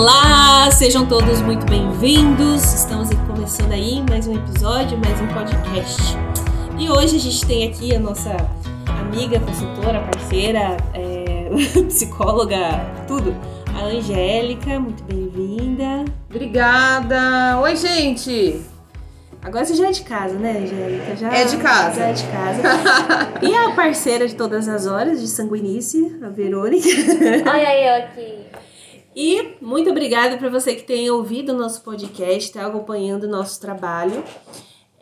Olá, sejam todos muito bem-vindos. Estamos aqui começando aí mais um episódio, mais um podcast. E hoje a gente tem aqui a nossa amiga, consultora, parceira, é, psicóloga, tudo, a Angélica. Muito bem-vinda. Obrigada. Oi, gente. Agora você já é de casa, né, Angélica? Já, É de casa. Já é de casa. e a parceira de todas as horas, de sanguinice, a Verônica. Olha aí eu aqui. E muito obrigada para você que tem ouvido o nosso podcast, está acompanhando o nosso trabalho.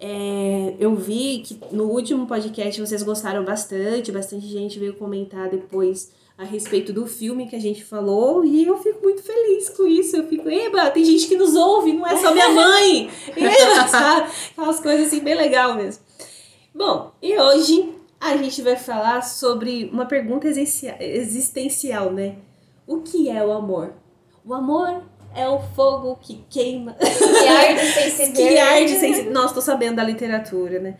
É, eu vi que no último podcast vocês gostaram bastante, bastante gente veio comentar depois a respeito do filme que a gente falou e eu fico muito feliz com isso. Eu fico, eba, tem gente que nos ouve, não é só minha mãe. Eba, sabe? Aquelas coisas assim, bem legal mesmo. Bom, e hoje a gente vai falar sobre uma pergunta existencial- existencial, né? O que é o amor? O amor é o fogo que queima. Que arde sem se ver. que arde sem se... Nossa, tô sabendo da literatura, né?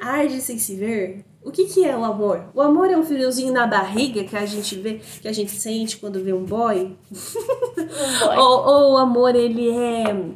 Arde sem se ver. O que, que é o amor? O amor é um friozinho na barriga que a gente vê, que a gente sente quando vê um boy. Um boy. Ou, ou o amor, ele é.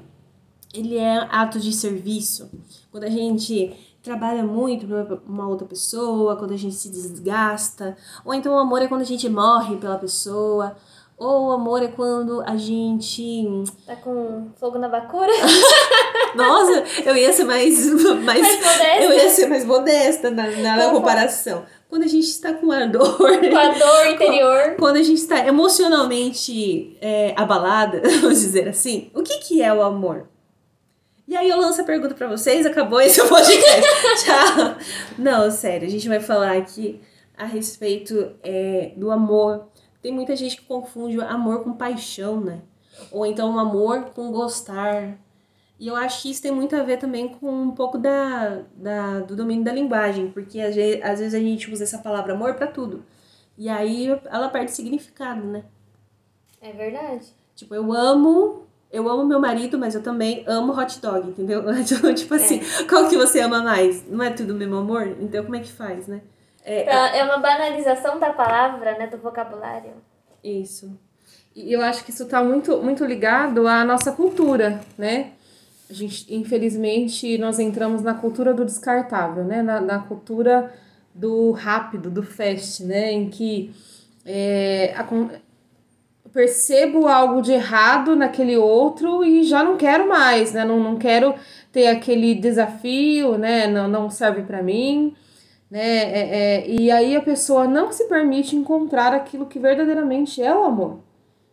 Ele é ato de serviço. Quando a gente trabalha muito pra uma outra pessoa, quando a gente se desgasta. Ou então o amor é quando a gente morre pela pessoa. Ou o amor é quando a gente. Tá com fogo na bacura? Nossa, eu ia ser mais. mais Mais modesta. eu ia ser mais modesta na, na, comparação. Quando a gente está com ardor. Com a dor interior. Quando a gente está emocionalmente é, abalada, vamos dizer assim, o que, que é o amor? E aí eu lanço a pergunta pra vocês, acabou esse podcast. Tchau. Não, sério, a gente vai falar aqui a respeito é, do amor. Tem muita gente que confunde amor com paixão, né? Ou então amor com gostar. E eu acho que isso tem muito a ver também com um pouco da, da, do domínio da linguagem, porque às ve- às vezes a gente usa essa palavra amor pra tudo. E aí ela perde significado, né? É verdade. Tipo, eu amo, eu amo meu marido, mas eu também amo hot dog, entendeu? Então, tipo assim, qual que você ama mais? Não é tudo o mesmo amor? Então como é que faz, né? É, Pra- É uma banalização da palavra, né? Do vocabulário. isso. E eu acho que isso está muito, muito ligado à nossa cultura, né? A gente, infelizmente, nós entramos na cultura do descartável, né? Na, na cultura do rápido, do fast, né? Em que é, eu percebo algo de errado naquele outro e já não quero mais, né? Não, não quero ter aquele desafio, né? Não, não serve para mim, né? É, é, e aí a pessoa não se permite encontrar aquilo que verdadeiramente é o amor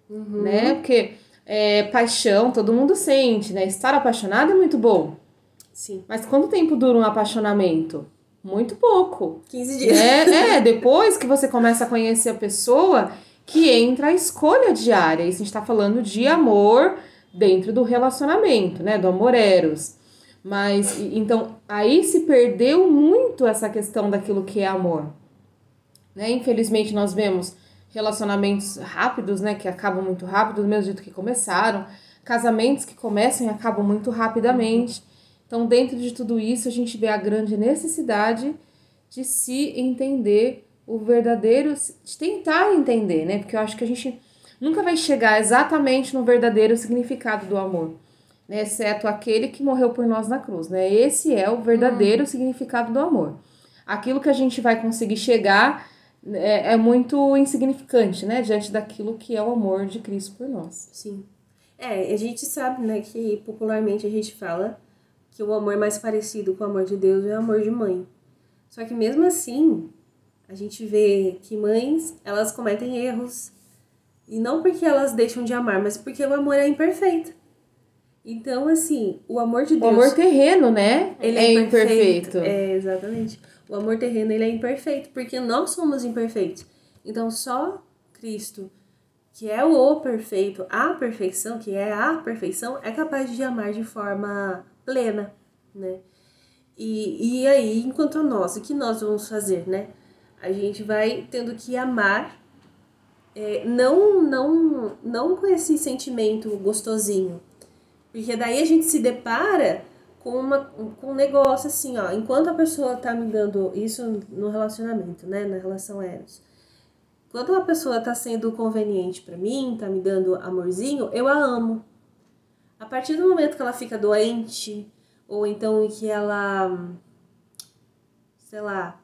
né? Porque é, paixão todo mundo sente, né? Estar apaixonado é muito bom. Sim. Mas quanto tempo dura um apaixonamento? Muito pouco. 15 dias. É, é, depois que você começa a conhecer a pessoa, que entra a escolha diária. Isso a gente tá falando de amor dentro do relacionamento, né? Do amor eros. Mas, então, aí se perdeu muito essa questão daquilo que é amor. Né? Infelizmente, nós vemos relacionamentos rápidos, né? Que acabam muito rápido, do mesmo jeito que começaram. Casamentos que começam e acabam muito rapidamente. Então, dentro de tudo isso, a gente vê a grande necessidade de se entender o verdadeiro, de tentar entender, né? Porque eu acho que a gente nunca vai chegar exatamente no verdadeiro significado do amor? Exceto aquele que morreu por nós na cruz, né? Esse é o verdadeiro significado do amor. Aquilo que a gente vai conseguir chegar é, é muito insignificante, né? Diante daquilo que é o amor de Cristo por nós. Sim. É, a gente sabe, né, que popularmente a gente fala que o amor mais parecido com o amor de Deus é o amor de mãe. Só que mesmo assim, a gente vê que mães, elas cometem erros. E não porque elas deixam de amar, mas porque o amor é imperfeito. Então, assim, o amor de O Deus... amor terreno, né? Ele é imperfeito. É, exatamente. O amor terreno, ele é imperfeito, porque nós somos imperfeitos. Então, só Cristo, que é o perfeito, a perfeição, que é a perfeição, é capaz de amar de forma plena, né? E, e aí, enquanto nós, o que nós vamos fazer, né? A gente vai tendo que amar, é, não, não, não com esse sentimento gostosinho, porque daí a gente se depara com, uma, com um negócio assim, ó. Enquanto a pessoa tá me dando isso no relacionamento, né? Na relação eros. Quando uma pessoa tá sendo conveniente para mim, tá me dando amorzinho, eu a amo. A partir do momento que ela fica doente, ou então que ela, sei lá,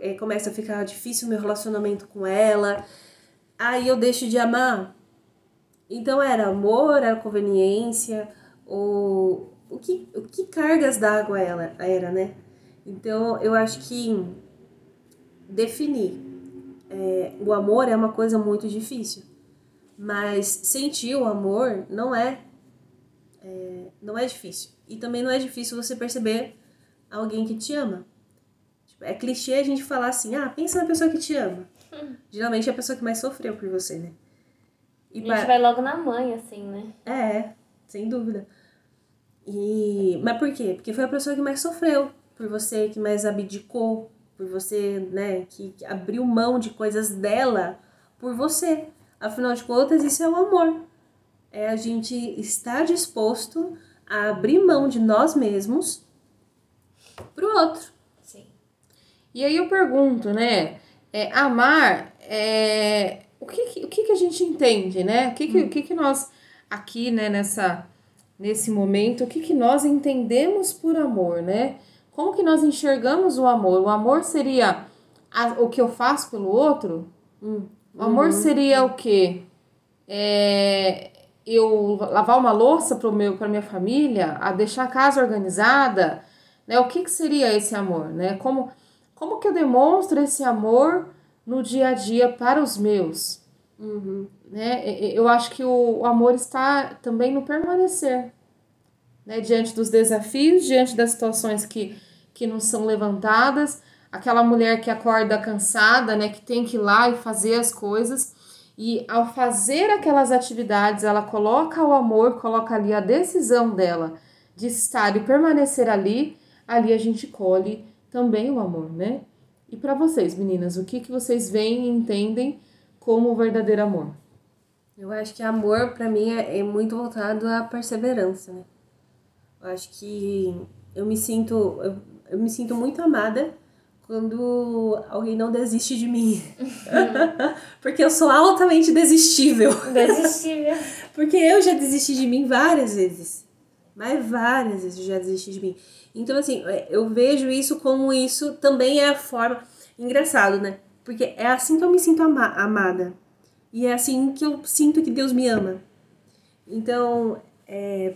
é, começa a ficar difícil o meu relacionamento com ela, aí eu deixo de amar. Então era amor, era conveniência, ou o que, o que cargas d'água ela era, né? Então eu acho que definir é, o amor é uma coisa muito difícil, mas sentir o amor não é, é não é difícil e também não é difícil você perceber alguém que te ama. Tipo, é clichê a gente falar assim, ah, pensa na pessoa que te ama. Geralmente é a pessoa que mais sofreu por você, né? E a gente vai logo na mãe, assim, né? É, sem dúvida. E... Mas por quê? Porque foi a pessoa que mais sofreu por você, que mais abdicou por você, né? Que abriu mão de coisas dela por você. Afinal de contas, isso é o amor. É a gente estar disposto a abrir mão de nós mesmos pro outro. Sim. E aí eu pergunto, né? É, amar, é, o, que, o que, que a gente entende, né? O que, que, hum. o que, que nós, aqui, né, nessa, nesse momento, o que, que nós entendemos por amor, né? Como que nós enxergamos o amor? O amor seria a, o que eu faço pelo outro? Hum. O amor uhum. seria o quê? É, eu lavar uma louça para meu para minha família, a deixar a casa organizada, né? O que, que seria esse amor, né? Como como que eu demonstro esse amor no dia a dia para os meus, uhum. né? Eu acho que o, amor está também no permanecer, né? Diante dos desafios, diante das situações que que não são levantadas, aquela mulher que acorda cansada, né? Que tem que ir lá e fazer as coisas e ao fazer aquelas atividades, ela coloca o amor, coloca ali a decisão dela de estar e permanecer ali, ali a gente colhe também o amor, né? E para vocês, meninas, o que, que vocês veem e entendem como o verdadeiro amor? Eu acho que amor, para mim, é, é muito voltado à perseverança, né? Eu acho que eu me sinto, eu, eu me sinto muito amada quando alguém não desiste de mim. Porque eu sou altamente desistível. Desistível. Porque eu já desisti de mim várias vezes. Mas várias vezes já desisti de mim. Então, assim, é, eu vejo isso como isso também é a forma. Engraçado, né? Porque é assim que eu me sinto ama amada. E é assim que eu sinto que Deus me ama. Então, é,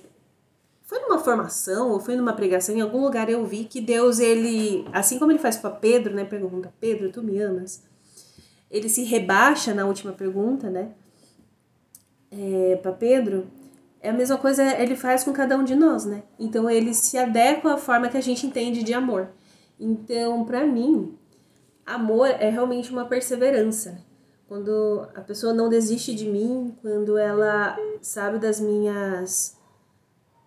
foi numa formação ou foi numa pregação, em algum lugar eu vi que Deus, ele, assim como ele faz para Pedro, né? Pergunta, Pedro, tu me amas? Ele se rebaixa na última pergunta, né? É, para Pedro, a mesma coisa ele faz com cada um de nós, né? Então ele se adequa à forma que a gente entende de amor. Então, para mim, amor é realmente uma perseverança. Quando a pessoa não desiste de mim, quando ela sabe das minhas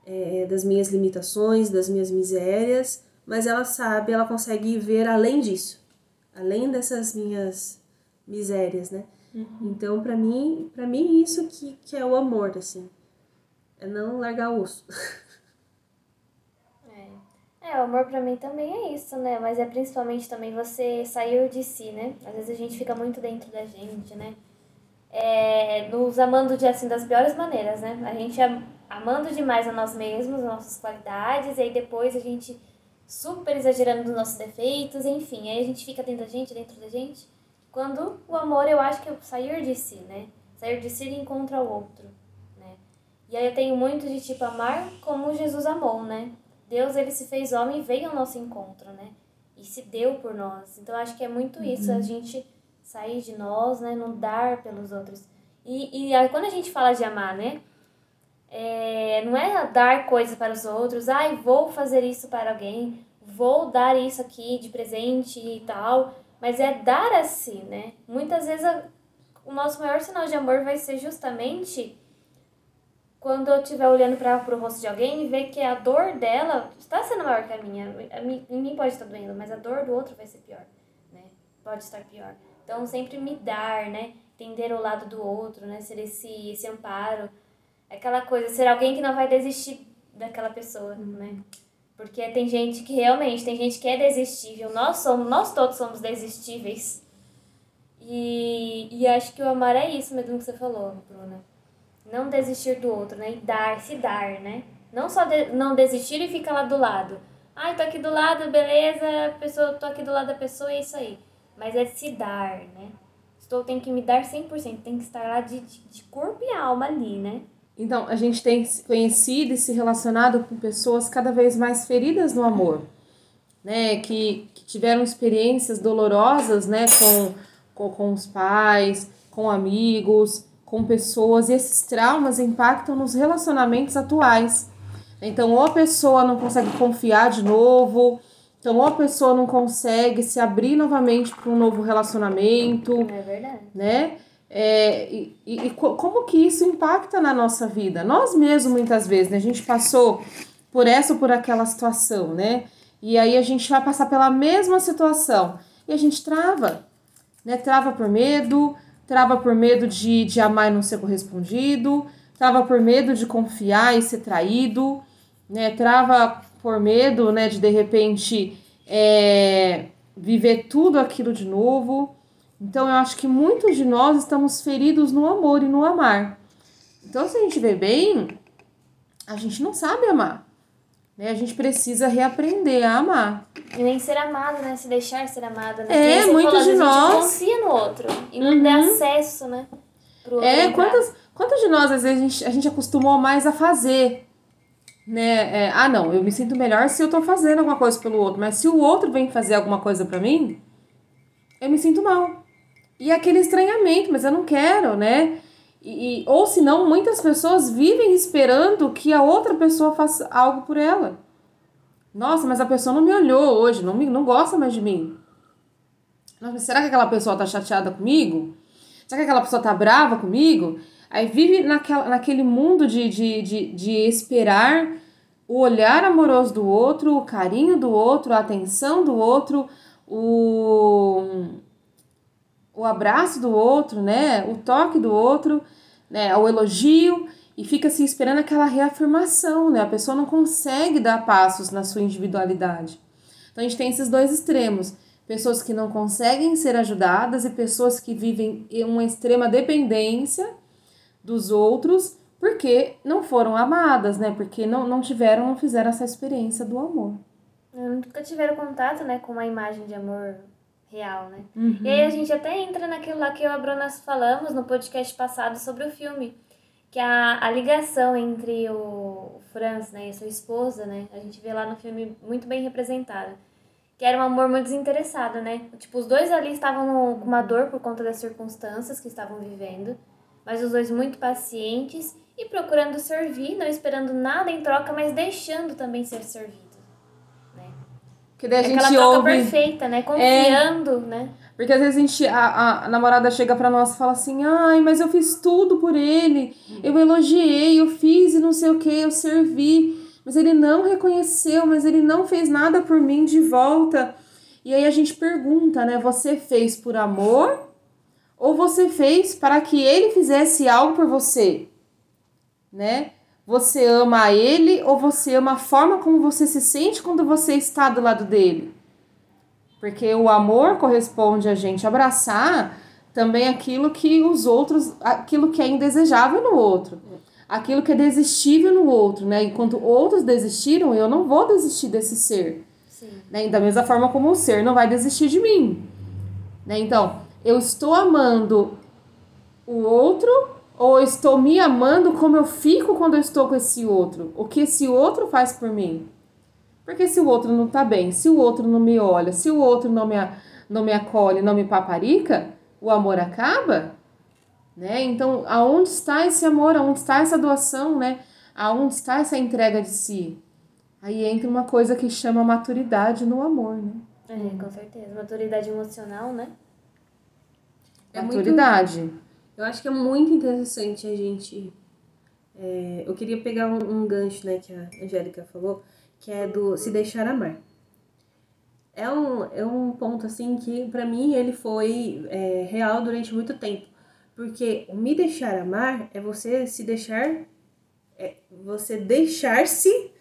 é, das minhas limitações, das minhas misérias, mas ela sabe, ela consegue ver além disso, além dessas minhas misérias, né? Uhum. Então, para mim, para mim isso que, que é o amor, assim, é não largar o osso. É, é o amor para mim também é isso, né? Mas é principalmente também você sair de si, né? Às vezes a gente fica muito dentro da gente, né? É, nos amando de assim das piores maneiras, né? A gente amando demais a nós mesmos, as nossas qualidades, e aí depois a gente super exagerando nos nossos defeitos, enfim, aí a gente fica dentro da gente, dentro da gente. Quando o amor, eu acho que é sair de si, né? Sair de si e encontra o outro? E aí eu tenho muito de tipo amar como Jesus amou, né? Deus, ele se fez homem e veio ao nosso encontro, né? E se deu por nós. Então acho que é muito isso, uhum. a gente sair de nós, né? Não dar pelos outros. E, e aí, quando a gente fala de amar, né? É, não é dar coisas para os outros, ai, vou fazer isso para alguém, vou dar isso aqui de presente e tal, mas é dar a si, né? Muitas vezes a, o nosso maior sinal de amor vai ser justamente quando eu estiver olhando para o rosto de alguém e ver que a dor dela está sendo maior que a minha. A mim, em mim pode estar doendo, mas a dor do outro vai ser pior, né? Pode estar pior. Então, sempre me dar, né? Entender o lado do outro, né? Ser esse, esse amparo aquela coisa, ser alguém que não vai desistir daquela pessoa, uhum. né? Porque tem gente que realmente, tem gente que é desistível. Nós somos, nós todos somos desistíveis. E, e acho que o amar é isso mesmo que você falou, Bruna. Não desistir do outro, né? E dar, se dar, né? Não só de, não desistir e ficar lá do lado. Ai, tô aqui do lado, beleza, pessoa, tô aqui do lado da pessoa, é isso aí. Mas é se dar, né? Estou, tem que me dar 100%, tem que estar lá de, de, de corpo e alma ali, né? Então, a gente tem conhecido e se relacionado com pessoas cada vez mais feridas no amor, né? Que, que tiveram experiências dolorosas, né? Com, com, com os pais, com amigos, com pessoas, e esses traumas impactam nos relacionamentos atuais. Então, ou a pessoa não consegue confiar de novo, então ou a pessoa não consegue se abrir novamente para um novo relacionamento. É verdade. Né? É, e, e, e como que isso impacta na nossa vida? Nós mesmos, muitas vezes, né? A gente passou por essa ou por aquela situação, né? E aí a gente vai passar pela mesma situação e a gente trava, né? Trava por medo, trava por medo de, de amar e não ser correspondido, trava por medo de confiar e ser traído, né? Trava por medo, né, de de repente é, viver tudo aquilo de novo. Então eu acho que muitos de nós estamos feridos no amor e no amar. Então se a gente vê bem, a gente não sabe amar. Né? A gente precisa reaprender a amar. E nem ser amado, né? Se deixar ser amado, né? É, muitos de nós. confia no outro e não uhum. dá acesso, né? Pro é, quantas, quantas de nós às vezes a gente, a gente acostumou mais a fazer né? É, ah, não, eu me sinto melhor se eu tô fazendo alguma coisa pelo outro, mas se o outro vem fazer alguma coisa para mim, eu me sinto mal. E aquele estranhamento, mas eu não quero, né? E, ou senão, muitas pessoas vivem esperando que a outra pessoa faça algo por ela. Nossa, mas a pessoa não me olhou hoje, não, me, não gosta mais de mim. Nossa, será que aquela pessoa tá chateada comigo? Será que aquela pessoa tá brava comigo? Aí vive naquela, naquele mundo de, de, de, de esperar o olhar amoroso do outro, o carinho do outro, a atenção do outro, o, o abraço do outro, né? O toque do outro, né? O elogio e fica se esperando aquela reafirmação, né? A pessoa não consegue dar passos na sua individualidade. Então a gente tem esses dois extremos. Pessoas que não conseguem ser ajudadas e pessoas que vivem em uma extrema dependência dos outros porque não foram amadas, né? Porque não, não tiveram, não fizeram essa experiência do amor. Nunca tiveram contato, né, com uma imagem de amor real, né? Uhum. E aí a gente até entra naquilo lá que eu e a Bruna falamos no podcast passado sobre o filme. Que é a, a ligação entre o Franz, né, e sua esposa, né? A gente vê lá no filme muito bem representada. Que era um amor muito desinteressado, né? Tipo, os dois ali estavam com uma dor por conta das circunstâncias que estavam vivendo mas os dois muito pacientes e procurando servir, não esperando nada em troca, mas deixando também ser servido. Que daí a é gente aquela troca ouve... perfeita, né? Confiando, é... né? Porque às vezes a gente, a, a namorada chega pra nós e fala assim, ai, mas eu fiz tudo por ele, eu elogiei, eu fiz e não sei o que, eu servi, mas ele não reconheceu, mas ele não fez nada por mim de volta. E aí a gente pergunta, né, você fez por amor ou você fez para que ele fizesse algo por você, né? Você ama ele ou você ama a forma como você se sente quando você está do lado dele? Porque o amor corresponde a gente abraçar também aquilo que os outros, aquilo que é indesejável no outro, aquilo que é desistível no outro, né? Enquanto outros desistiram, eu não vou desistir desse ser. Sim. Né? Da mesma forma como o ser não vai desistir de mim. Né? Então, eu estou amando o outro ou estou me amando como eu fico quando eu estou com esse outro? O que esse outro faz por mim? Porque se o outro não tá bem, se o outro não me olha, se o outro não me, não me acolhe, não me paparica, o amor acaba? Né? Então, aonde está esse amor? Aonde está essa doação, né? Aonde está essa entrega de si? Aí entra uma coisa que chama maturidade no amor, né? É, com certeza. Maturidade emocional, né? É maturidade. Muito, eu acho que é muito interessante a gente. É, eu queria pegar um, um, gancho, né, que a Angélica falou, que é do se deixar amar. É um, é um ponto, assim, que para mim ele foi é, real durante muito tempo. Porque me deixar amar é você se deixar. É você deixar-se.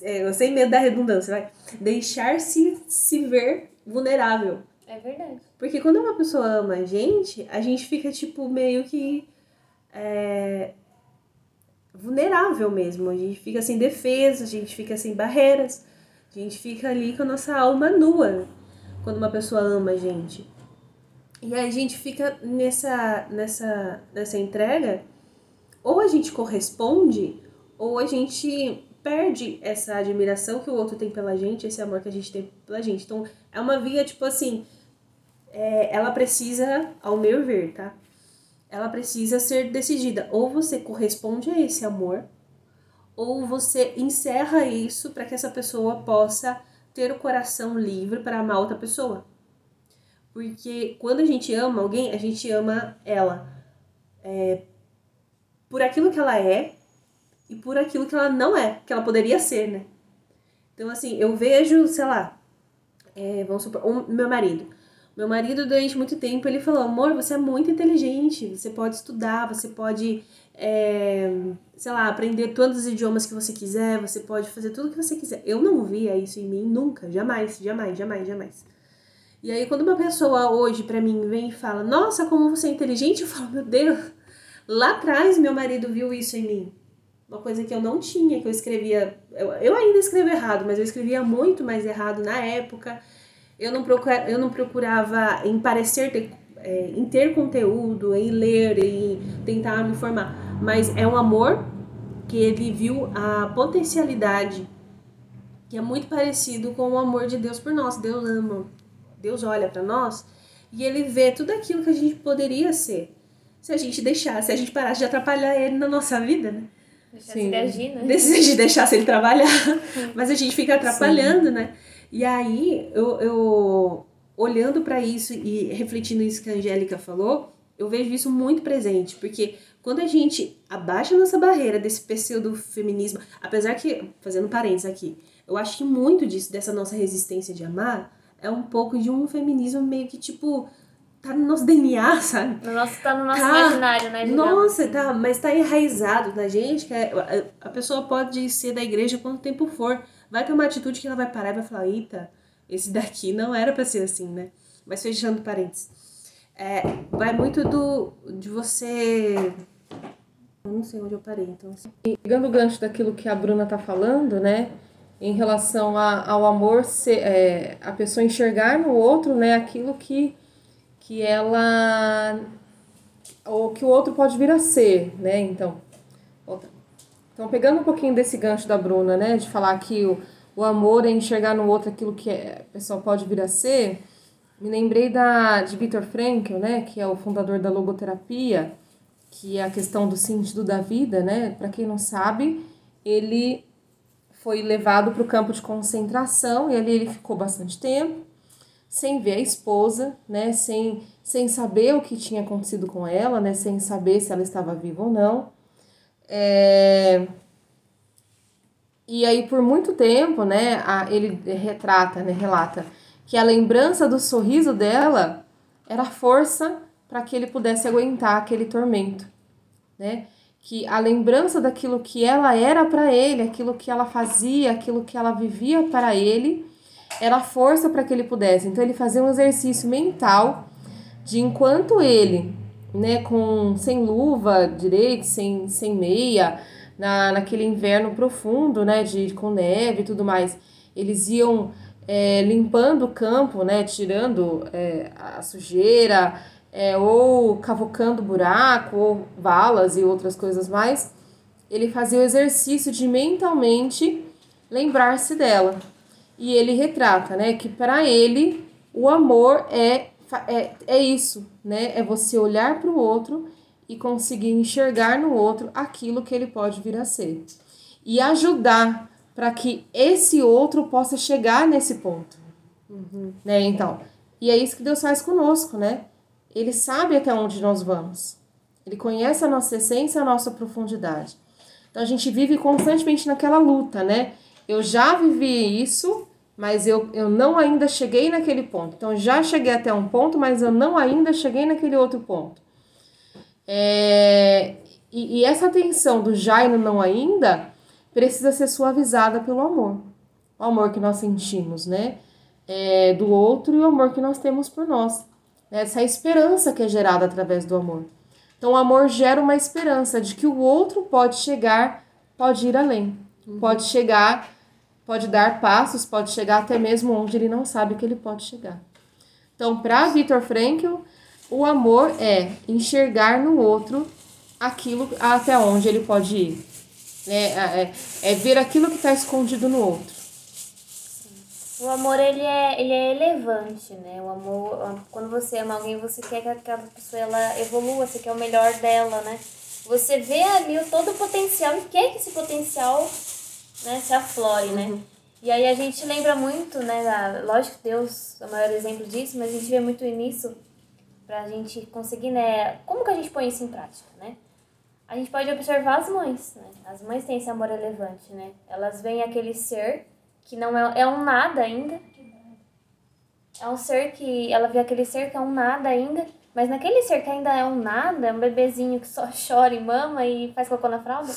É, sem medo da redundância, vai. Deixar-se se ver vulnerável É verdade. Porque quando uma pessoa ama a gente, a gente fica, tipo, meio que. É, vulnerável mesmo. A gente fica sem defesa, a gente fica sem barreiras. A gente fica ali com a nossa alma nua quando uma pessoa ama a gente. E aí a gente fica nessa, nessa, nessa entrega, ou a gente corresponde, ou a gente perde essa admiração que o outro tem pela gente, esse amor que a gente tem pela gente. Então, é uma via, tipo assim, é, ela precisa, ao meu ver, tá? Ela precisa ser decidida. Ou você corresponde a esse amor, ou você encerra isso para que essa pessoa possa ter o coração livre para amar outra pessoa. Porque quando a gente ama alguém, a gente ama ela é, por aquilo que ela é e por aquilo que ela não é, que ela poderia ser, né? Então, assim, eu vejo, sei lá, é, vamos supor, o meu marido. Meu marido, durante muito tempo, ele falou: amor, você é muito inteligente, você pode estudar, você pode, é, sei lá, aprender todos os idiomas que você quiser, você pode fazer tudo o que você quiser. Eu não via isso em mim nunca, jamais, jamais, jamais, jamais. E aí, quando uma pessoa hoje pra mim vem e fala: Nossa, como você é inteligente, eu falo: Meu Deus, lá atrás meu marido viu isso em mim. Uma coisa que eu não tinha, que eu escrevia. Eu, eu ainda escrevo errado, mas eu escrevia muito mais errado na época. Eu não, procura, eu não procurava em parecer ter, é, em ter conteúdo, em ler, em tentar me informar. Mas é um amor que ele viu a potencialidade, que é muito parecido com o amor de Deus por nós. Deus ama Deus olha para nós e ele vê tudo aquilo que a gente poderia ser. Se a gente deixasse, se a gente parasse de atrapalhar ele na nossa vida, né? Deixasse ele agir, né? De deixasse ele trabalhar. Mas a gente fica atrapalhando, Sim. né? E aí, eu, eu olhando para isso e refletindo isso que a Angélica falou, eu vejo isso muito presente, porque quando a gente abaixa a nossa barreira desse pseudo feminismo, apesar que, fazendo parênteses aqui, eu acho que muito disso, dessa nossa resistência de amar, é um pouco de um feminismo meio que tipo tá no nosso DNA, sabe? No nosso, tá no nosso tá, imaginário, né? Digamos. Nossa, tá, mas tá enraizado na gente que é, a pessoa pode ser da igreja quanto tempo for. Vai ter uma atitude que ela vai parar e vai falar, eita, esse daqui não era pra ser assim, né? Mas fechando parênteses. É, vai muito do de você. Eu não sei onde eu parei, então. Pegando o gancho daquilo que a Bruna tá falando, né? em relação a, ao amor, ser, é, a pessoa enxergar no outro né, aquilo que, que ela. ou que o outro pode vir a ser, né? Então, então, pegando um pouquinho desse gancho da Bruna, né, de falar que o, o amor é enxergar no outro aquilo que a pessoa pode vir a ser, me lembrei da, de Viktor Frankl, né, que é o fundador da logoterapia, que é a questão do sentido da vida, né? Para quem não sabe, ele foi levado para o campo de concentração e ali ele ficou bastante tempo, sem ver a esposa, né, sem, sem saber o que tinha acontecido com ela, né, sem saber se ela estava viva ou não. É... E aí, por muito tempo, né, a, ele retrata, né, relata que a lembrança do sorriso dela era força para que ele pudesse aguentar aquele tormento, né? que a lembrança daquilo que ela era para ele, aquilo que ela fazia, aquilo que ela vivia para ele, era força para que ele pudesse. Então ele fazia um exercício mental de enquanto ele, né, com sem luva direito, sem, sem meia, na, naquele inverno profundo, né, de com neve e tudo mais, eles iam é, limpando o campo, né, tirando é, a sujeira, é, ou cavocando buraco, ou balas e outras coisas mais, ele fazia o exercício de mentalmente lembrar-se dela. E ele retrata, né, que para ele o amor é, é, é isso, né? É você olhar para o outro e conseguir enxergar no outro aquilo que ele pode vir a ser. E ajudar para que esse outro possa chegar nesse ponto. Uhum. Né? Então, e é isso que Deus faz conosco, né? Ele sabe até onde nós vamos. Ele conhece a nossa essência, a nossa profundidade. Então a gente vive constantemente naquela luta, né? Eu já vivi isso, mas eu, eu não ainda cheguei naquele ponto. Então já cheguei até um ponto, mas eu não ainda cheguei naquele outro ponto. É, e, e essa tensão do já e no não ainda precisa ser suavizada pelo amor. O amor que nós sentimos, né? é, do outro e o amor que nós temos por nós. Né? Essa esperança que é gerada através do amor. Então, o amor gera uma esperança de que o outro pode chegar, pode ir além, uhum. pode chegar, pode dar passos, pode chegar até mesmo onde ele não sabe que ele pode chegar. Então, para Viktor Frankl, o amor é enxergar no outro aquilo até onde ele pode ir. Né? É, é, é ver aquilo que está escondido no outro. O amor, ele é, ele é elevante, né? O amor, quando você ama alguém, você quer que aquela pessoa ela evolua, você quer o melhor dela, né? Você vê ali todo o potencial e quer que esse potencial né, se aflore, né? Uhum. E aí a gente lembra muito, né? Da, lógico que Deus é o maior exemplo disso, mas a gente vê muito nisso pra gente conseguir, né? Como que a gente põe isso em prática, né? A gente pode observar as mães, né? As mães têm esse amor elevante, né? Elas veem aquele ser que não é, é um nada ainda. É um ser que. Ela vê aquele ser que é um nada ainda. Mas naquele ser que ainda é um nada, é um bebezinho que só chora e mama e faz cocô na fralda,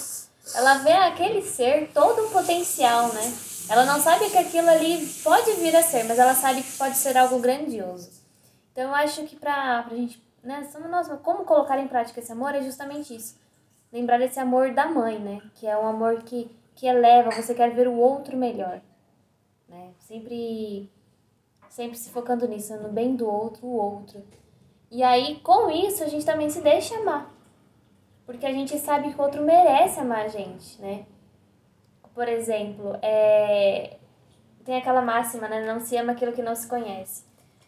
ela vê aquele ser todo um potencial, né? Ela não sabe que aquilo ali pode vir a ser, mas ela sabe que pode ser algo grandioso. Então eu acho que pra, pra gente, né, nossa, como colocar em prática esse amor é justamente isso. Lembrar esse amor da mãe, né? Que é um amor que, que eleva, você quer ver o outro melhor né? Sempre, sempre se focando nisso, no bem do outro, o outro. E aí, com isso, a gente também se deixa amar. Porque a gente sabe que o outro merece amar a gente, né? Por exemplo, é... tem aquela máxima, né? Não se ama aquilo que não se conhece.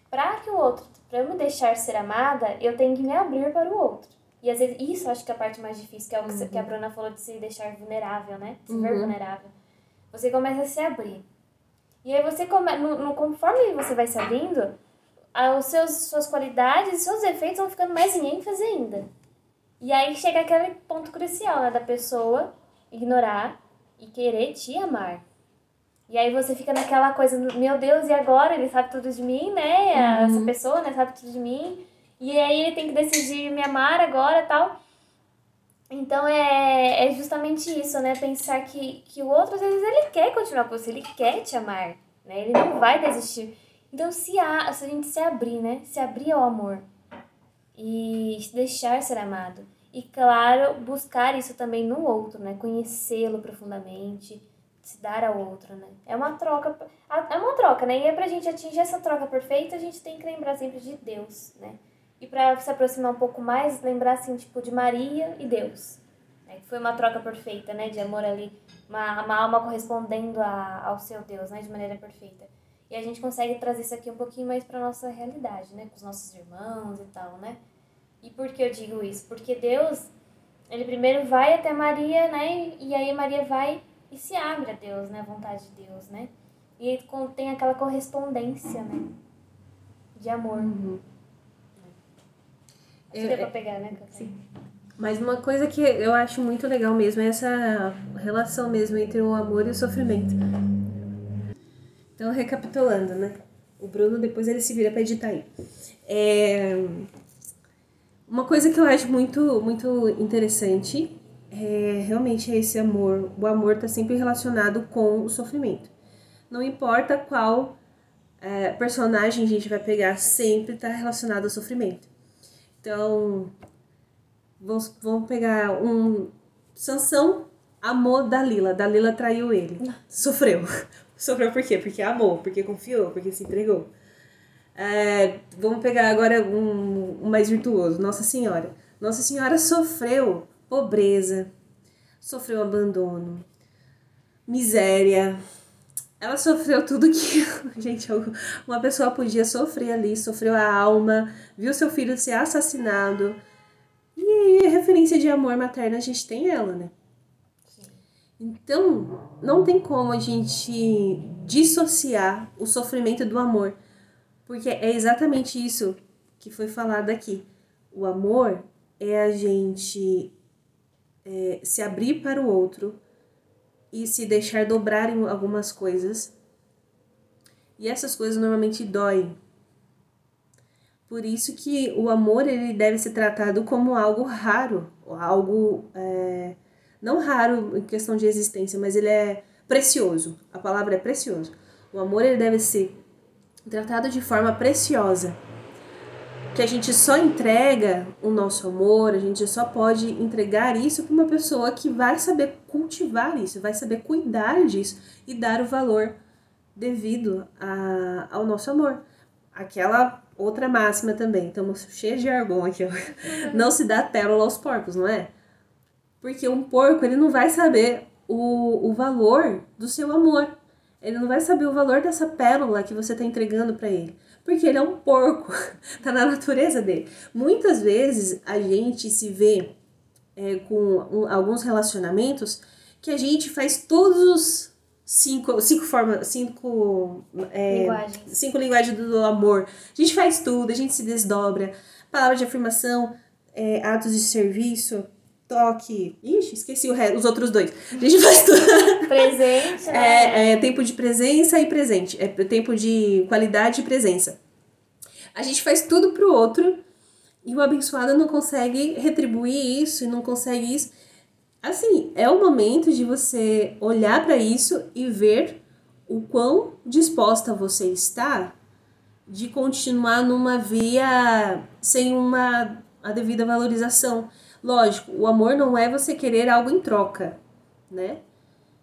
Para que o outro, para eu me deixar ser amada, eu tenho que me abrir para o outro. E às vezes, isso acho que é a parte mais difícil, que é o uhum. que a Bruna falou de se deixar vulnerável, né? Se uhum. ver vulnerável. Você começa a se abrir. E aí você come, no, no, conforme você vai sabendo, os seus suas qualidades, seus efeitos vão ficando mais em ênfase ainda. E aí chega aquele ponto crucial, né, da pessoa ignorar e querer te amar. E aí você fica naquela coisa, meu Deus, e agora? Ele sabe tudo de mim, né? Uhum. Essa pessoa, né, sabe tudo de mim. E aí ele tem que decidir me amar agora tal. Então é, é justamente isso, né? Pensar que, que o outro, às vezes, ele quer continuar com você, ele quer te amar, né? Ele não vai desistir. Então, se, a, se a gente se abrir, né? Se abrir ao amor e deixar ser amado. E, claro, buscar isso também no outro, né? Conhecê-lo profundamente, se dar ao outro, né? É uma troca, é uma troca, né? E é pra gente atingir essa troca perfeita, a gente tem que lembrar sempre de Deus, né? E para se aproximar um pouco mais, lembrar assim, tipo, de Maria e Deus. Né? Foi uma troca perfeita, né? De amor ali, uma, uma alma correspondendo a, ao seu Deus, né? De maneira perfeita. E a gente consegue trazer isso aqui um pouquinho mais para nossa realidade, né? Com os nossos irmãos e tal, né? E por que eu digo isso? Porque Deus, ele primeiro vai até Maria, né? E aí Maria vai e se abre a Deus, né? A vontade de Deus, né? E tem aquela correspondência, né? De amor. Uhum. Acho deu pra pegar, né, Sim. Mas uma coisa que eu acho muito legal mesmo é essa relação mesmo entre o amor e o sofrimento. Então, recapitulando, né? O Bruno depois ele se vira para editar aí. É... Uma coisa que eu acho muito, muito interessante é realmente esse amor. O amor está sempre relacionado com o sofrimento. Não importa qual é, personagem a gente vai pegar, sempre está relacionado ao sofrimento. Então, vamos, vamos pegar um. Sansão amou Dalila. Dalila traiu ele. Sofreu. Sofreu por quê? Porque amou, porque confiou, porque se entregou. É, vamos pegar agora um, um mais virtuoso, Nossa Senhora. Nossa Senhora sofreu pobreza, sofreu abandono, miséria, ela sofreu tudo que, gente, uma pessoa podia sofrer ali, sofreu a alma, viu seu filho ser assassinado. E referência de amor materno a gente tem ela, né? Então, não tem como a gente dissociar o sofrimento do amor, porque é exatamente isso que foi falado aqui. O amor é a gente é, se abrir para o outro, e se deixar dobrar em algumas coisas. E essas coisas normalmente doem. Por isso que o amor ele deve ser tratado como algo raro, algo é, não raro em questão de existência, mas ele é precioso. A palavra é precioso. O amor ele deve ser tratado de forma preciosa. Que a gente só entrega o nosso amor, a gente só pode entregar isso para uma pessoa que vai saber cultivar isso, vai saber cuidar disso e dar o valor devido a, ao nosso amor. Aquela outra máxima também, estamos cheios de argon aqui, não se dá pérola aos porcos, não é? Porque um porco, ele não vai saber o, o valor do seu amor. Ele não vai saber o valor dessa pérola que você está entregando para ele. Porque ele é um porco, tá na natureza dele. Muitas vezes a gente se vê é, com um, alguns relacionamentos que a gente faz todos os cinco, cinco formas, cinco, é, linguagens. cinco linguagens do amor. A gente faz tudo, a gente se desdobra. Palavra de afirmação, é, atos de serviço, toque. Ixi, esqueci o resto, os outros dois. A gente faz tudo. Presente. É, é tempo de presença e presente. É tempo de qualidade e presença. A gente faz tudo pro outro e o abençoado não consegue retribuir isso e não consegue isso. Assim, é o momento de você olhar para isso e ver o quão disposta você está de continuar numa via sem uma a devida valorização. Lógico, o amor não é você querer algo em troca, né?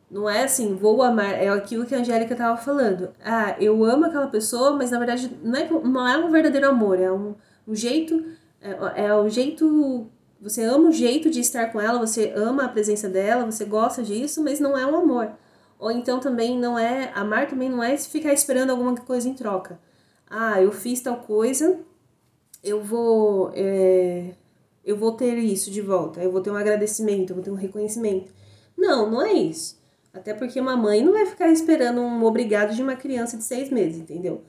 Não é assim, vou amar, é aquilo que a Angélica estava falando. Ah, eu amo aquela pessoa, mas na verdade não é, não é um verdadeiro amor, é um, um jeito, é, é o jeito, você ama o jeito de estar com ela, você ama a presença dela, você gosta disso, mas não é um amor. Ou então também não é, amar também não é ficar esperando alguma coisa em troca. Ah, eu fiz tal coisa, eu vou, é, eu vou ter isso de volta, eu vou ter um agradecimento, eu vou ter um reconhecimento. Não, não é isso. Até porque uma mãe não vai ficar esperando um obrigado de uma criança de seis meses, entendeu?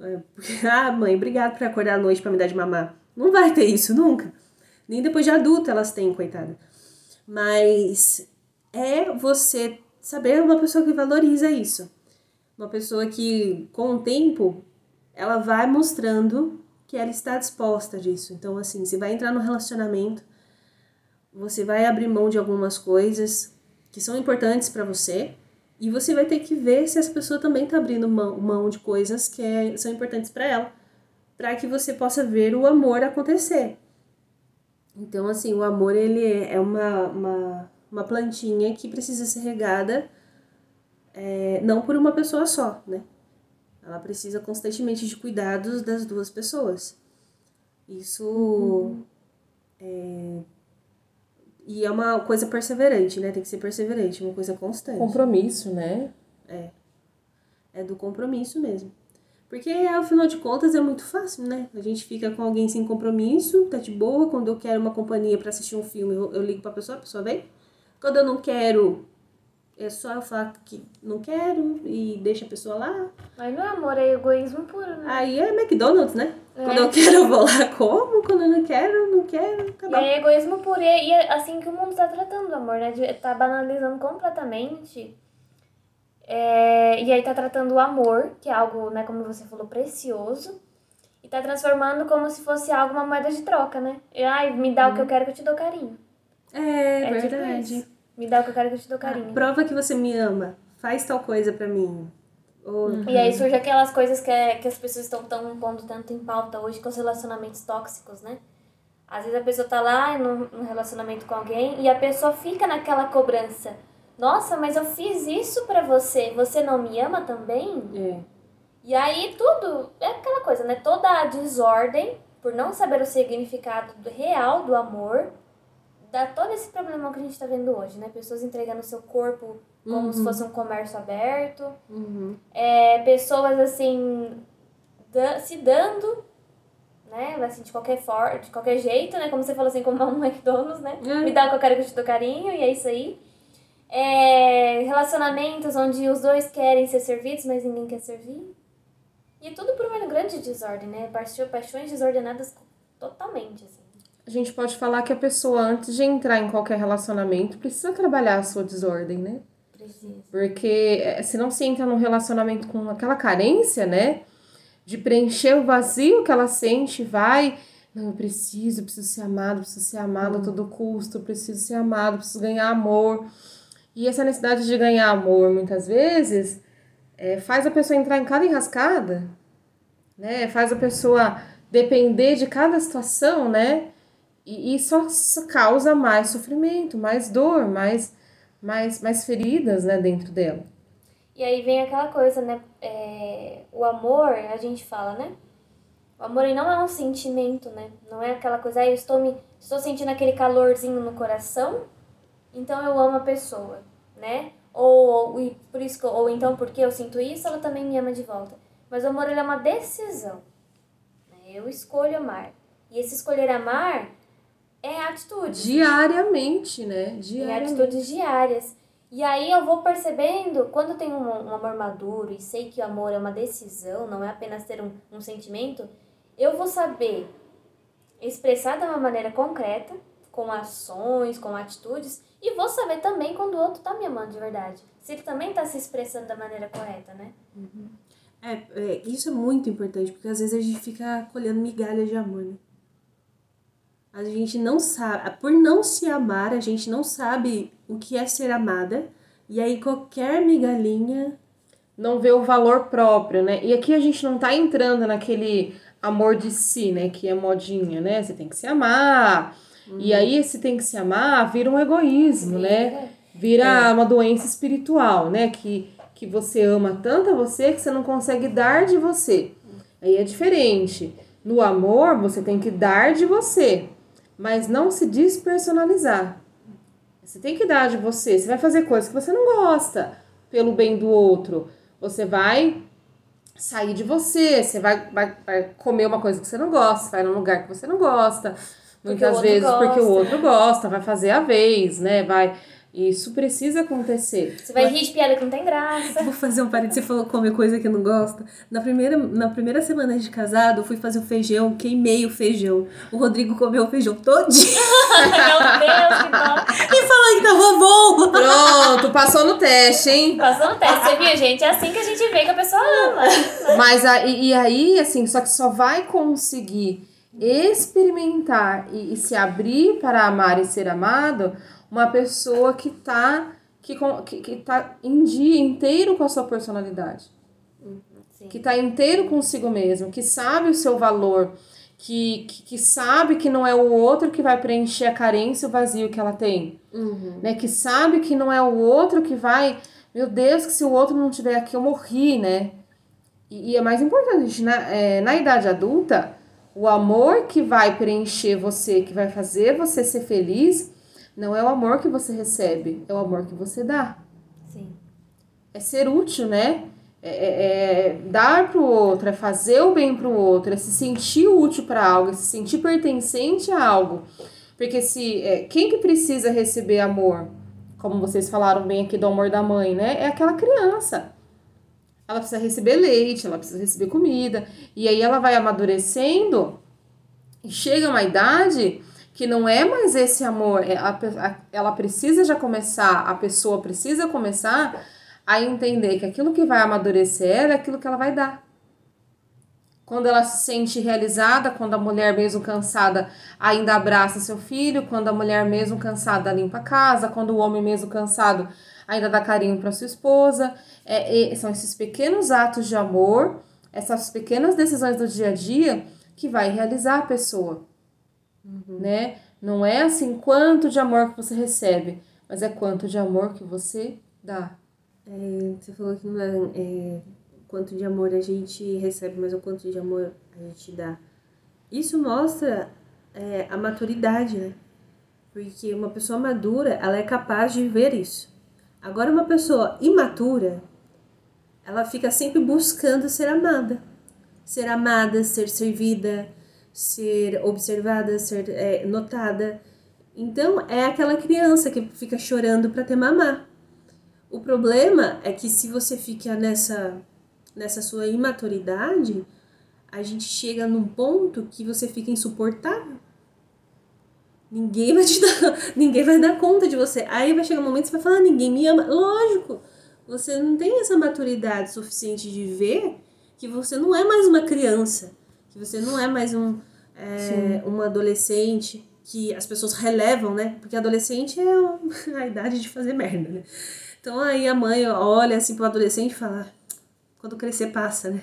É, ah, mãe, obrigado por acordar à noite para me dar de mamar. Não vai ter isso nunca. Nem depois de adulta elas têm, coitada. Mas é você saber uma pessoa que valoriza isso. Uma pessoa que, com o tempo, ela vai mostrando que ela está disposta disso. Então, assim, você vai entrar no relacionamento, você vai abrir mão de algumas coisas que são importantes para você e você vai ter que ver se essa pessoa também está abrindo mão, mão de coisas que é, são importantes para ela, para que você possa ver o amor acontecer. Então, assim, o amor ele é uma, uma, uma plantinha que precisa ser regada é, não por uma pessoa só, né? Ela precisa constantemente de cuidados das duas pessoas. Isso. Uhum. É, e é uma coisa perseverante, né? Tem que ser perseverante, uma coisa constante. Compromisso, né? É. É do compromisso mesmo. Porque, afinal de contas, é muito fácil, né? A gente fica com alguém sem compromisso, tá de boa. Quando eu quero uma companhia para assistir um filme, eu, eu ligo pra pessoa, a pessoa vem. Quando eu não quero é só eu falar que não quero e deixa a pessoa lá. Mas não é amor, é egoísmo puro, né? Aí é McDonald's, né? É. Quando eu quero, eu vou lá como. Quando eu não quero, não quero. E é egoísmo puro. E é assim que o mundo tá tratando o amor, né? Tá banalizando completamente. É, e aí tá tratando o amor, que é algo, né, como você falou, precioso. E tá transformando como se fosse algo, uma moeda de troca, né? Ai, me dá hum. o que eu uhum. quero que eu te dou carinho. É, é tipo verdade. Tipo me dá o que eu quero que eu te dou carinho. prova que você me ama. Faz tal coisa pra mim. Ou... Uhum. E aí surge aquelas coisas que, é, que as pessoas estão tão pondo tanto em pauta hoje com os relacionamentos tóxicos, né? Às vezes a pessoa tá lá num, num relacionamento com alguém e a pessoa fica naquela cobrança. Nossa, mas eu fiz isso pra você. Você não me ama também? É. E aí tudo é aquela coisa, né? Toda a desordem, por não saber o significado real do amor, dá todo esse problema que a gente está vendo hoje, né? Pessoas entregando seu corpo como uhum. se fosse um comércio aberto. Uhum. É, pessoas, assim, da, se dando, né? Assim, de qualquer forma, de qualquer jeito, né? Como você falou assim, como um McDonald's, né? É. Me dá o que eu quero que eu te dou carinho, e é isso aí. É, relacionamentos onde os dois querem ser servidos, mas ninguém quer servir. E tudo por uma grande desordem, né? Paixões desordenadas totalmente, assim a gente pode falar que a pessoa, antes de entrar em qualquer relacionamento, precisa trabalhar a sua desordem, né? Precisa. Porque eh, se não se entra num relacionamento com aquela carência, né? De preencher o vazio que ela sente, vai. Não, eu preciso, preciso ser amado, preciso ser amado hum. a todo custo, preciso ser amado, preciso ganhar amor. E essa necessidade de ganhar amor, muitas vezes, é, faz a pessoa entrar em cada enrascada né? Faz a pessoa depender de cada situação, né? E isso causa mais sofrimento, mais dor, mais, mais, mais feridas, né, dentro dela. E aí vem aquela coisa, né? É, o amor, a gente fala, né? O amor não é um sentimento, né? Não é aquela coisa, ah, eu estou, me, estou sentindo aquele calorzinho no coração, então eu amo a pessoa, né? Ou, ou, por isso, ou então porque eu sinto isso, ela também me ama de volta. Mas o amor é uma decisão. Né? Eu escolho amar. E esse escolher amar é atitude. Diariamente, né? Diariamente. Em atitudes diárias. E aí eu vou percebendo, quando eu tenho um, um, amor maduro e sei que o amor é uma decisão, não é apenas ter um, um sentimento, eu vou saber expressar de uma maneira concreta, com ações, com atitudes, e vou saber também quando o outro tá me amando de verdade. Se ele também tá se expressando da maneira correta, né? Uhum. É, é, isso é muito importante, porque às vezes a gente fica colhendo migalhas de amor, né? A gente não sabe, por não se amar, a gente não sabe o que é ser amada. E aí qualquer migalhinha não vê o valor próprio, né? E aqui a gente não tá entrando naquele amor de si, né, que é modinha, né? Você tem que se amar. Uhum. E aí esse tem que se amar vira um egoísmo, Sim, né? Vira é. uma doença espiritual, né? Que que você ama tanto a você que você não consegue dar de você. Aí é diferente. No amor, você tem que dar de você mas não se despersonalizar. Você tem que dar de você. Você vai fazer coisas que você não gosta pelo bem do outro. Você vai sair de você, você vai, vai, vai comer uma coisa que você não gosta, vai num lugar que você não gosta. Muitas vezes gosta. porque o outro gosta, vai fazer a vez, né? Vai isso precisa acontecer. Você vai rir de piada que não tem graça. Vou fazer um parede, você falou comer coisa que não gosta. Na primeira, na primeira semana de casado, eu fui fazer o feijão, queimei o feijão. O Rodrigo comeu o feijão todinho. Meu Deus, que bom. E falou que tava bom. Pronto, passou no teste, hein? Passou no teste, você viu, gente? É assim que a gente vê que a pessoa ama. Né? Mas aí, e aí, assim, só que só vai conseguir experimentar e, e se abrir para amar e ser amado uma pessoa que tá, que, que, que tá em dia inteiro com a sua personalidade. Sim. Que tá inteiro consigo mesmo, que sabe o seu valor, que, que, que, sabe que não é o outro que vai preencher a carência e o vazio que ela tem. Uhum. Né? Que sabe que não é o outro que vai. Meu Deus, que se o outro não estiver aqui, eu morri, né? E, e é mais importante, na, é, na idade adulta, o amor que vai preencher você, que vai fazer você ser feliz, não é o amor que você recebe, é o amor que você dá. Sim. É ser útil, né? É, é, é dar para o outro, é fazer o bem para o outro, é se sentir útil para algo, é se sentir pertencente a algo. Porque se é, quem que precisa receber amor, como vocês falaram bem aqui do amor da mãe, né? É aquela criança. Ela precisa receber leite, ela precisa receber comida. E aí ela vai amadurecendo e chega uma idade que não é mais esse amor, é ela precisa já começar, a pessoa precisa começar a entender que aquilo que vai amadurecer ela é aquilo que ela vai dar. Quando ela se sente realizada, quando a mulher mesmo cansada ainda abraça seu filho, quando a mulher mesmo cansada limpa a casa, quando o homem mesmo cansado ainda dá carinho para sua esposa. É, é, são esses pequenos atos de amor, essas pequenas decisões do dia a dia que vai realizar a pessoa uhum. né? Não é assim quanto de amor que você recebe, mas é quanto de amor que você dá. É, você falou que não é, é quanto de amor a gente recebe, mas o quanto de amor a gente dá. Isso mostra é, a maturidade, né? Porque uma pessoa madura, ela é capaz de ver isso. Agora, uma pessoa imatura, ela fica sempre buscando ser amada. Ser amada, ser servida, ser observada, ser é, notada. Então é aquela criança que fica chorando para ter mamar. O problema é que se você fica nessa nessa sua imaturidade, a gente chega num ponto que você fica insuportável. Ninguém vai te dar, ninguém vai dar conta de você. Aí vai chegar um momento que você vai falar, ah, ninguém me ama. Lógico, você não tem essa maturidade suficiente de ver que você não é mais uma criança, que você não é mais um, é, uma adolescente que as pessoas relevam, né? Porque adolescente é a idade de fazer merda, né? Então aí a mãe olha assim pro adolescente e fala: quando crescer passa, né?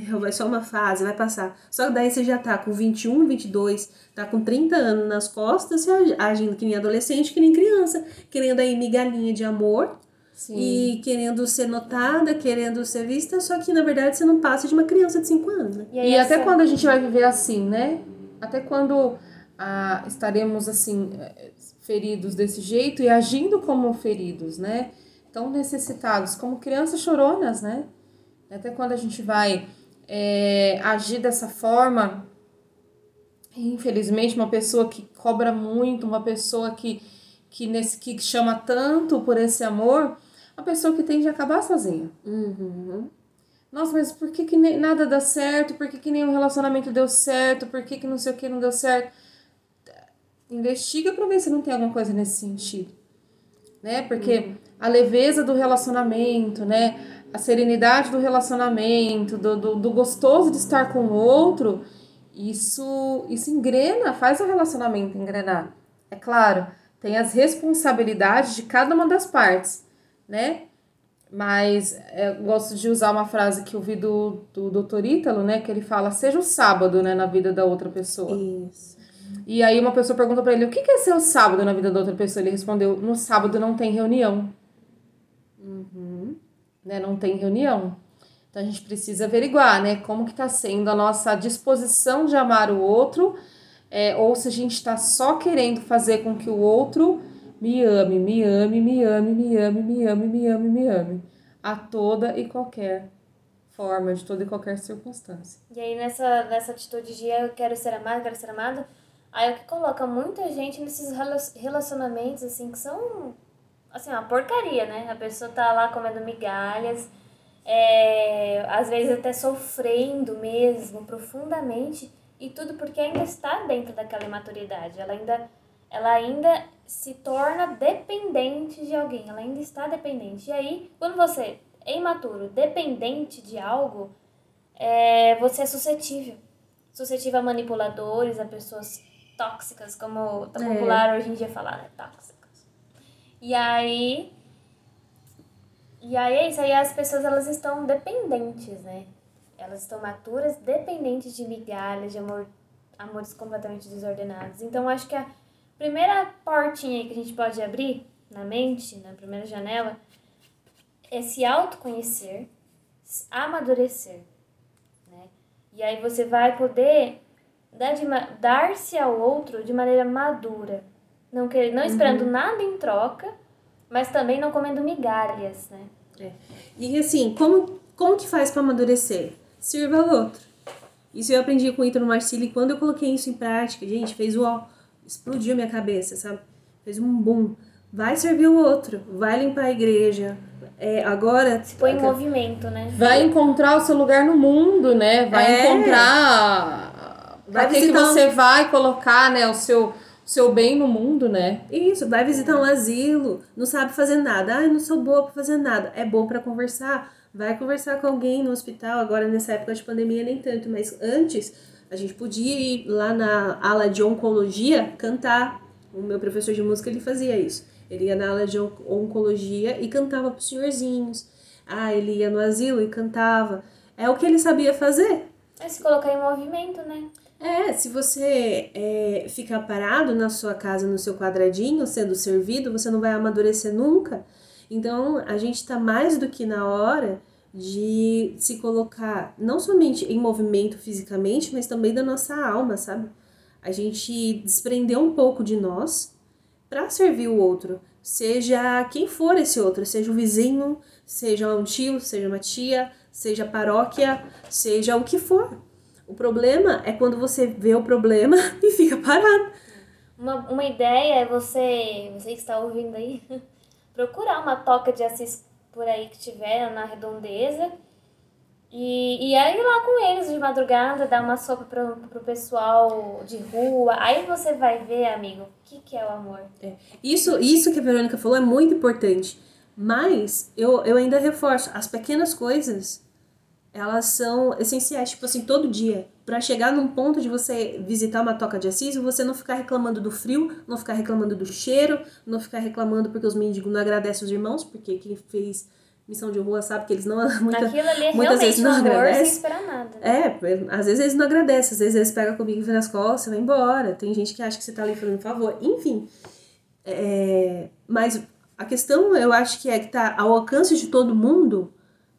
vai só uma fase, vai passar. Só que daí você já tá com 21, 22, tá com 30 anos nas costas, você agindo que nem adolescente, que nem criança, querendo aí migalhinha de amor. Sim. E querendo ser notada, querendo ser vista, só que na verdade você não passa de uma criança de 5 anos, né? E, e até quando a gente vai viver assim, né? Até quando ah, estaremos assim, feridos desse jeito e agindo como feridos, né? Tão necessitados, como crianças choronas, né? Até quando a gente vai é, agir dessa forma, infelizmente, uma pessoa que cobra muito, uma pessoa que, que, nesse, que chama tanto por esse amor, uma pessoa que tende a acabar sozinha. Uhum. Nossa, mas por que, que nem, nada dá certo? Por que, que nenhum relacionamento deu certo? Por que, que não sei o que não deu certo? Investiga pra ver se não tem alguma coisa nesse sentido. Né? Porque uhum. a leveza do relacionamento, né? a serenidade do relacionamento, do, do, do, gostoso de estar com o outro, isso, isso engrena, faz o relacionamento engrenar. É claro, tem as responsabilidades de cada uma das partes, né? Mas eu gosto de usar uma frase que eu vi do, do Dr. Ítalo, né? Que ele fala, seja o sábado, né, na vida da outra pessoa. Isso. E aí uma pessoa pergunta para ele, o que é ser o sábado na vida da outra pessoa? Ele respondeu, no sábado não tem reunião. Uhum né? Não tem reunião. Então a gente precisa averiguar, né? Como que está sendo a nossa disposição de amar o outro, é, ou se a gente está só querendo fazer com que o outro me ame, me ame, me ame, me ame, me ame, me ame, me ame, a toda e qualquer forma, de toda e qualquer circunstância. E aí nessa, nessa atitude de eu quero ser amado, quero ser amado, aí é que coloca muita gente nesses relacionamentos assim que são assim, uma porcaria, né? A pessoa tá lá comendo migalhas, é, às vezes até sofrendo mesmo, profundamente, e tudo porque ainda está dentro daquela imaturidade. Ela ainda, ela ainda se torna dependente de alguém, ela ainda está dependente. E aí, quando você é imaturo, dependente de algo, é, você é suscetível. Suscetível a manipuladores, a pessoas tóxicas, como tá é. popular hoje em dia falar, né? Tóxica. E aí. E aí é isso, aí as pessoas elas estão dependentes, né? Elas estão maturas, dependentes de migalhas, de amor, amores completamente desordenados. Então acho que a primeira portinha que a gente pode abrir na mente, na primeira janela, é se autoconhecer, amadurecer, né? E aí você vai poder dar-se ao outro de maneira madura, não, quer, não esperando uhum. nada em troca, mas também não comendo migalhas, né? É. E assim, como, como que faz para amadurecer? Sirva ao outro. Isso eu aprendi com o Ítalo Marcili quando eu coloquei isso em prática, gente, fez o ó, explodiu minha cabeça, sabe? Fez um boom. Vai servir o outro, vai limpar a igreja. É, agora. Se põe em movimento, né? Vai encontrar o seu lugar no mundo, né? Vai é. encontrar. Vai que, que você vai colocar, né, o seu seu bem no mundo, né? Isso, vai visitar um asilo, não sabe fazer nada. Ai, não sou boa para fazer nada. É bom para conversar. Vai conversar com alguém no hospital, agora nessa época de pandemia nem tanto, mas antes a gente podia ir lá na ala de oncologia cantar. O meu professor de música ele fazia isso. Ele ia na ala de oncologia e cantava para os senhorzinhos. Ah, ele ia no asilo e cantava. É o que ele sabia fazer. É se colocar em movimento, né? É, se você é, ficar parado na sua casa, no seu quadradinho, sendo servido, você não vai amadurecer nunca. Então, a gente está mais do que na hora de se colocar não somente em movimento fisicamente, mas também da nossa alma, sabe? A gente desprender um pouco de nós para servir o outro, seja quem for esse outro, seja o vizinho, seja um tio, seja uma tia, seja a paróquia, seja o que for. O problema é quando você vê o problema e fica parado. Uma, uma ideia é você, você que está ouvindo aí, procurar uma toca de assis por aí que tiver na redondeza e, e aí ir lá com eles de madrugada, dar uma sopa pro, pro pessoal de rua. Aí você vai ver, amigo, o que, que é o amor. É. Isso, isso que a Verônica falou é muito importante. Mas eu, eu ainda reforço, as pequenas coisas elas são essenciais, tipo assim, todo dia. para chegar num ponto de você visitar uma toca de Assis e você não ficar reclamando do frio, não ficar reclamando do cheiro, não ficar reclamando porque os mendigos não agradecem os irmãos, porque quem fez missão de rua sabe que eles não muita, Aquilo ali é muitas vezes não amor sem agradece. esperar nada. né? É, às vezes eles não agradecem, às vezes eles pegam comigo e viram as costas, vai embora. Tem gente que acha que você tá ali fazendo um favor. Enfim. É, mas a questão, eu acho que é que tá ao alcance de todo mundo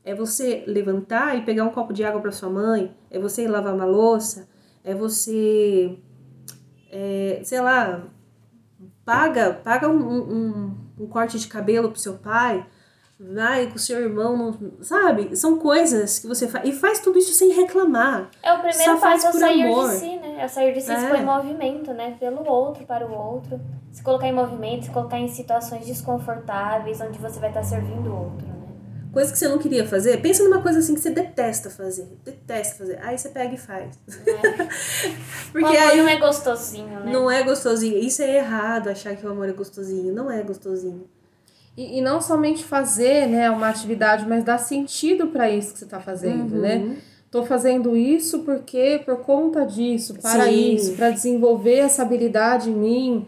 é você levantar e pegar um copo de água para sua mãe, é você lavar uma louça, é você, é, sei lá, paga, paga um, um, um corte de cabelo pro seu pai, vai com o seu irmão, não- sabe? São coisas que você faz. E faz tudo isso sem reclamar. É o primeiro Só faz passo é o por sair amor. de si, né? É sair de si É. se pôr em movimento, né? Pelo outro, para o outro. Se colocar em movimento, se colocar em situações desconfortáveis, onde você vai estar servindo o outro? Coisa que você não queria fazer, pensa numa coisa assim que você detesta fazer. Detesta fazer. Aí você pega e faz. Porque o amor aí não é gostosinho, né? não é gostosinho. Isso é errado, achar que o amor é gostosinho. Não é gostosinho. E, e não somente fazer né, uma atividade, mas dar sentido para isso que você está fazendo, Uhum. né? Tô fazendo isso porque, por conta disso, para Sim. isso, para desenvolver essa habilidade em mim,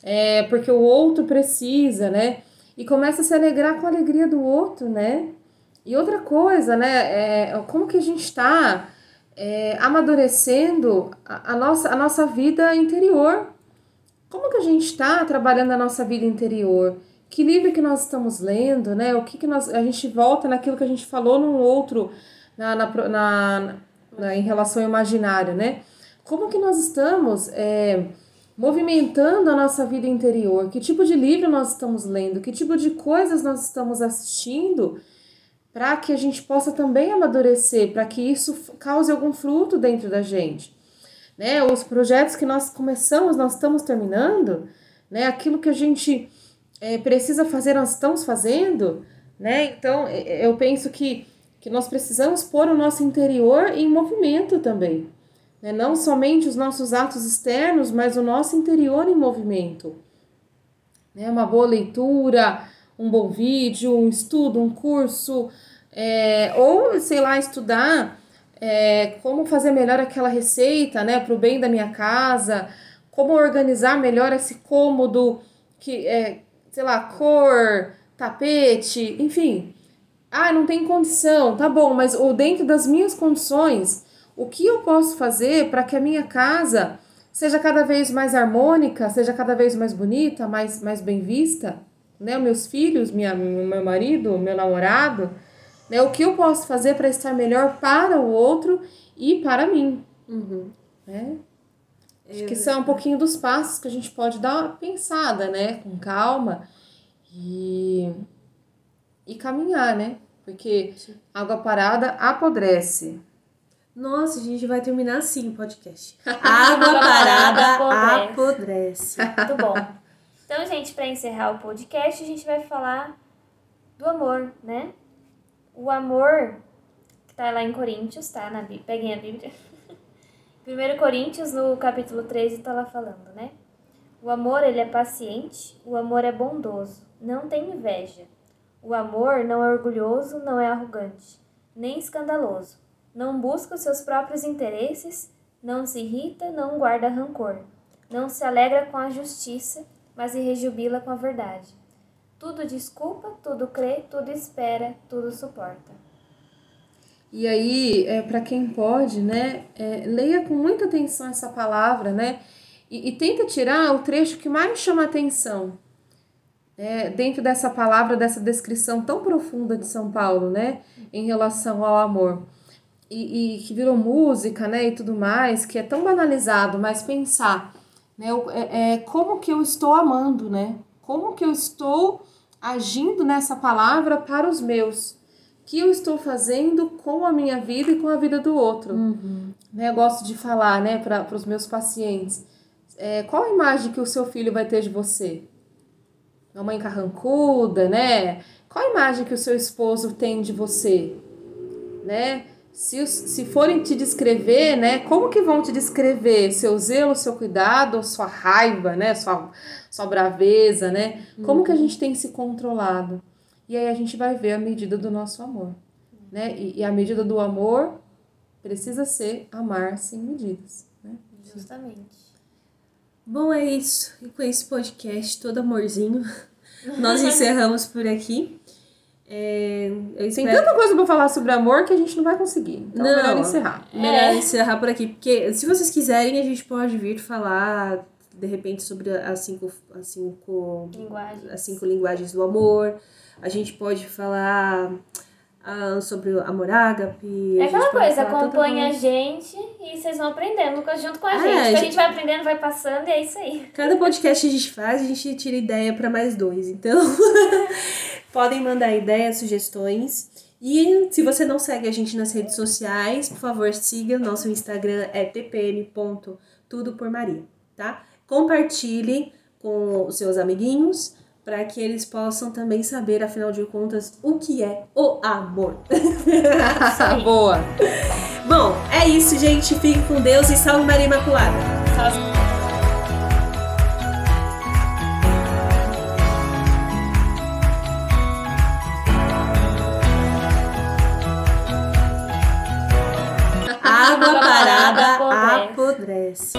é, porque o outro precisa, né? E começa a se alegrar com a alegria do outro, né? E outra coisa, né? É, como que a gente está é, amadurecendo a, a nossa, a nossa vida interior? Como que a gente está trabalhando a nossa vida interior? Que livro que nós estamos lendo, né? O que, que nós. A gente volta naquilo que a gente falou num outro, na, na, na, na- em relação ao imaginário, né? Como que nós estamos é, movimentando a nossa vida interior? Que tipo de livro nós estamos lendo? Que tipo de coisas nós estamos assistindo? Para que a gente possa também amadurecer, para que isso cause algum fruto dentro da gente né? Os projetos que nós começamos, nós estamos terminando, né? Aquilo que a gente eh, precisa fazer, nós estamos fazendo, né? Então, eh, eu penso que, que nós precisamos pôr o nosso interior em movimento também, né? Não somente os nossos atos externos, mas o nosso interior em movimento, né? Uma boa leitura, um bom vídeo, um estudo, um curso, é, ou, sei lá, estudar é, como fazer melhor aquela receita, né, para o bem da minha casa, como organizar melhor esse cômodo, que é, sei lá, cor, tapete, enfim. Ah, não tem condição, tá bom, mas ou dentro das minhas condições, o que eu posso fazer para que a minha casa seja cada vez mais harmônica, seja cada vez mais bonita, mais, mais bem vista, né? Meus filhos, minha, meu marido, meu namorado, né? O que eu posso fazer para estar melhor para o outro e para mim, Uhum. né? Acho que são um pouquinho dos passos que a gente pode dar uma pensada, né? Com calma e, e caminhar, né? Porque água parada apodrece. Nossa, a gente vai terminar assim o podcast. Água parada apodrece. Muito bom. Então, gente, para encerrar o podcast, a gente vai falar do amor, né? O amor que tá lá em Coríntios, tá? Na Bíblia. Peguem a Bíblia. 1 Coríntios, no capítulo 13, tá lá falando, né? O amor, ele é paciente, o amor é bondoso, não tem inveja. O amor não é orgulhoso, não é arrogante, nem escandaloso. Não busca os seus próprios interesses, não se irrita, não guarda rancor. Não se alegra com a justiça, mas se rejubila com a verdade. Tudo desculpa, tudo crê, tudo espera, tudo suporta. E aí, é, para quem pode, né, é, leia com muita atenção essa palavra, né, e, e tenta tirar o trecho que mais chama atenção, né, dentro dessa palavra, dessa descrição tão profunda de São Paulo, né, em relação ao amor. E, e que virou música, né, e tudo mais, que é tão banalizado, mas pensar, né, é, é como que eu estou amando, né, como que eu estou agindo nessa palavra para os meus, que eu estou fazendo com a minha vida e com a vida do outro. Né, eu gosto de falar né, para os meus pacientes. É, qual a imagem que o seu filho vai ter de você? Uma mãe carrancuda, né? Qual a imagem que o seu esposo tem de você? Né? Se, se forem te descrever, né? Como que vão te descrever? Seu zelo, seu cuidado, sua raiva, né? Sua, sua braveza, né? Como que a gente tem se controlado? E aí a gente vai ver a medida do nosso amor, né? E, e a medida do amor precisa ser amar sem medidas, né? Justamente. Bom, é isso. E com esse podcast todo amorzinho, nós encerramos por aqui. É, Tem tanta coisa pra falar sobre amor que a gente não vai conseguir. Então é Não. melhor encerrar. Melhor É. encerrar por aqui, porque se vocês quiserem, a gente pode vir falar, de repente, sobre as cinco, as cinco, Linguagem. as cinco linguagens do amor. A gente pode falar ah, sobre o amor ágape. É a aquela coisa, acompanha a gente e vocês vão aprendendo junto com a É, gente. a Que a gente- gente vai aprendendo, vai passando e é isso aí. Cada podcast que a gente faz, a gente tira ideia para mais dois. Então, podem mandar ideias, sugestões. E se você não segue a gente nas redes sociais, por favor, siga. Nosso Instagram é tpn.tudopormaria, tá? Compartilhe com os seus amiguinhos para que eles possam também saber, afinal de contas, o que é o amor. Boa. Bom, é isso, gente. Fiquem com Deus e salve Maria Imaculada. Água parada apodrece. apodrece.